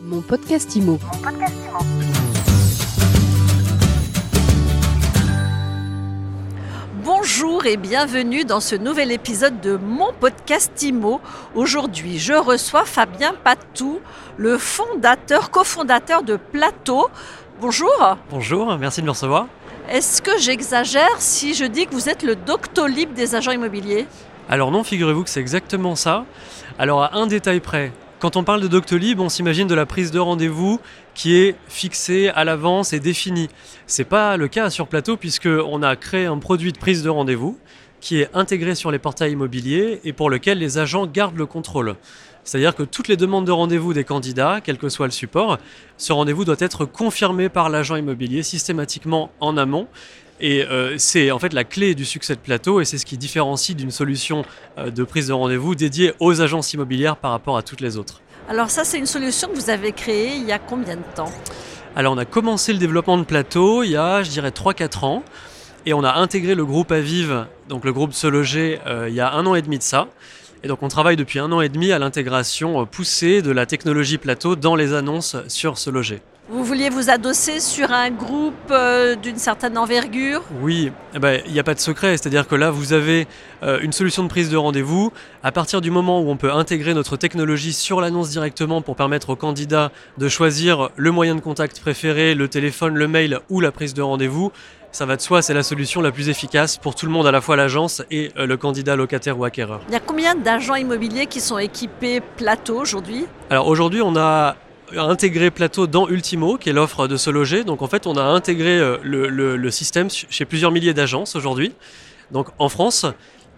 Mon podcast IMO. Bonjour et bienvenue dans ce nouvel épisode de mon podcast IMO. Aujourd'hui, je reçois Fabien Patou, le fondateur, cofondateur de Plateau. Bonjour. Bonjour, merci de me recevoir. Est-ce que j'exagère si je dis que vous êtes le doctolib des agents immobiliers? Alors non, figurez-vous que c'est exactement ça. Alors à un détail près, quand on parle de Doctolib, on s'imagine de la prise de rendez-vous qui est fixée à l'avance et définie. C'est pas le cas sur Plateau puisque on a créé un produit de prise de rendez-vous qui est intégré sur les portails immobiliers et pour lequel les agents gardent le contrôle. C'est-à-dire que toutes les demandes de rendez-vous des candidats, quel que soit le support, ce rendez-vous doit être confirmé par l'agent immobilier systématiquement en amont. Et euh, c'est en fait la clé du succès de Plateau et c'est ce qui différencie d'une solution euh, de prise de rendez-vous dédiée aux agences immobilières par rapport à toutes les autres. Alors ça, c'est une solution que vous avez créée il y a combien de temps? Alors on a commencé le développement de Plateau il y a, je dirais, 3-4 ans. Et on a intégré le groupe Aviv, donc le groupe Se Loger, euh, il y a un an et demi de ça. Et donc on travaille depuis un an et demi à l'intégration poussée de la technologie Plateau dans les annonces sur Se Loger. Vous vouliez vous adosser sur un groupe euh, d'une certaine envergure? Oui, eh ben, il n'y a pas de secret, c'est-à-dire que là vous avez euh, une solution de prise de rendez-vous. À partir du moment où on peut intégrer notre technologie sur l'annonce directement pour permettre aux candidats de choisir le moyen de contact préféré, le téléphone, le mail ou la prise de rendez-vous, ça va de soi, c'est la solution la plus efficace pour tout le monde, à la fois l'agence et euh, le candidat locataire ou acquéreur. Il y a combien d'agents immobiliers qui sont équipés plateau aujourd'hui? Alors aujourd'hui, on a intégré Plateau dans Ultimo, qui est l'offre de se loger. Donc en fait, on a intégré euh, le, le- le système chez plusieurs milliers d'agences aujourd'hui, donc en France.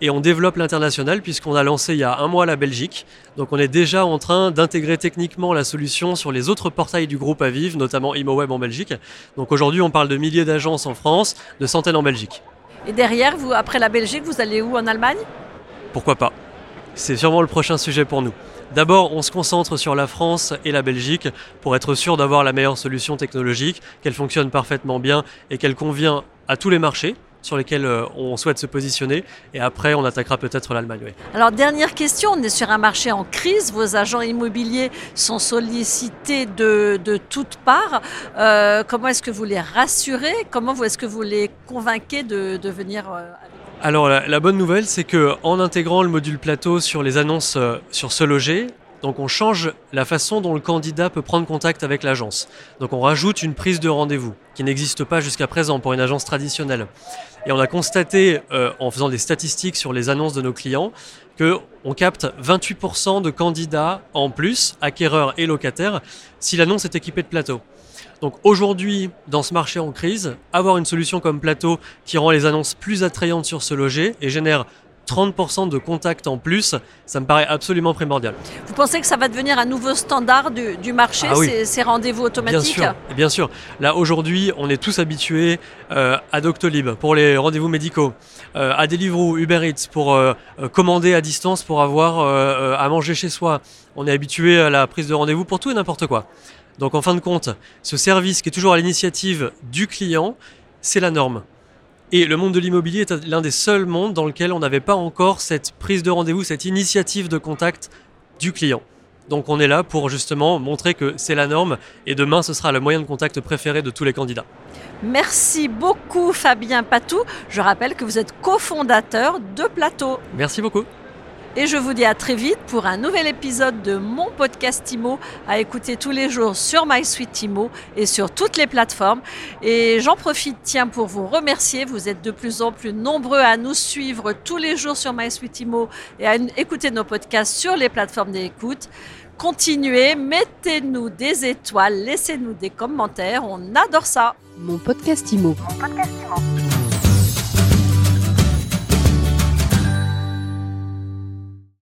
Et on développe l'international puisqu'on a lancé il y a un mois la Belgique. Donc on est déjà en train d'intégrer techniquement la solution sur les autres portails du groupe Aviv, notamment ImoWeb en Belgique. Donc aujourd'hui on parle de milliers d'agences en France, de centaines en Belgique. Et derrière, vous, après la Belgique, vous allez où? En Allemagne? Pourquoi pas? C'est sûrement le prochain sujet pour nous. D'abord, on se concentre sur la France et la Belgique pour être sûr d'avoir la meilleure solution technologique, qu'elle fonctionne parfaitement bien et qu'elle convient à tous les marchés sur lesquels euh, on souhaite se positionner. Et après, on attaquera peut-être l'Allemagne. Alors, dernière question, on est sur un marché en crise, vos agents immobiliers sont sollicités de, toutes parts. Euh, comment est-ce que vous les rassurez? Comment est-ce que vous les convainquez de, de venir euh, avec Alors la, bonne nouvelle, c'est que en intégrant le module plateau sur les annonces euh, sur se loger, donc on change la façon dont le candidat peut prendre contact avec l'agence. Donc on rajoute une prise de rendez-vous qui n'existe pas jusqu'à présent pour une agence traditionnelle. Et on a constaté euh, en faisant des statistiques sur les annonces de nos clients que on capte 28% de candidats en plus, acquéreurs et locataires, si l'annonce est équipée de plateau. Donc aujourd'hui, dans ce marché en crise, avoir une solution comme Plateau qui rend les annonces plus attrayantes sur ce loger et génère 30% de contacts en plus, ça me paraît absolument primordial. Vous pensez que ça va devenir un nouveau standard du, du marché, Ah oui. ces, ces rendez-vous Bien automatiques sûr, bien sûr. Là aujourd'hui, on est tous habitués euh, à Doctolib pour les rendez-vous médicaux, euh, à Deliveroo, Uber Eats pour euh, euh, commander à distance pour avoir à manger chez soi. On est habitué à la prise de rendez-vous pour tout et n'importe quoi. Donc en fin de compte, ce service qui est toujours à l'initiative du client, c'est la norme. Et le monde de l'immobilier est l'un des seuls mondes dans lequel on n'avait pas encore cette prise de rendez-vous, cette initiative de contact du client. Donc on est là pour justement montrer que c'est la norme et demain ce sera le moyen de contact préféré de tous les candidats. Merci beaucoup Fabien Patou. Je rappelle que vous êtes cofondateur de Plateau. Merci beaucoup. Et je vous dis à très vite pour un nouvel épisode de mon podcast IMO à écouter tous les jours sur MySuite IMO et sur toutes les plateformes. Et j'en profite, tiens, pour vous remercier. Vous êtes de plus en plus nombreux à nous suivre tous les jours sur MySuite IMO et à écouter nos podcasts sur les plateformes d'écoute. Continuez, mettez-nous des étoiles, laissez-nous des commentaires. On adore ça. Mon podcast IMO. Mon podcast Imo.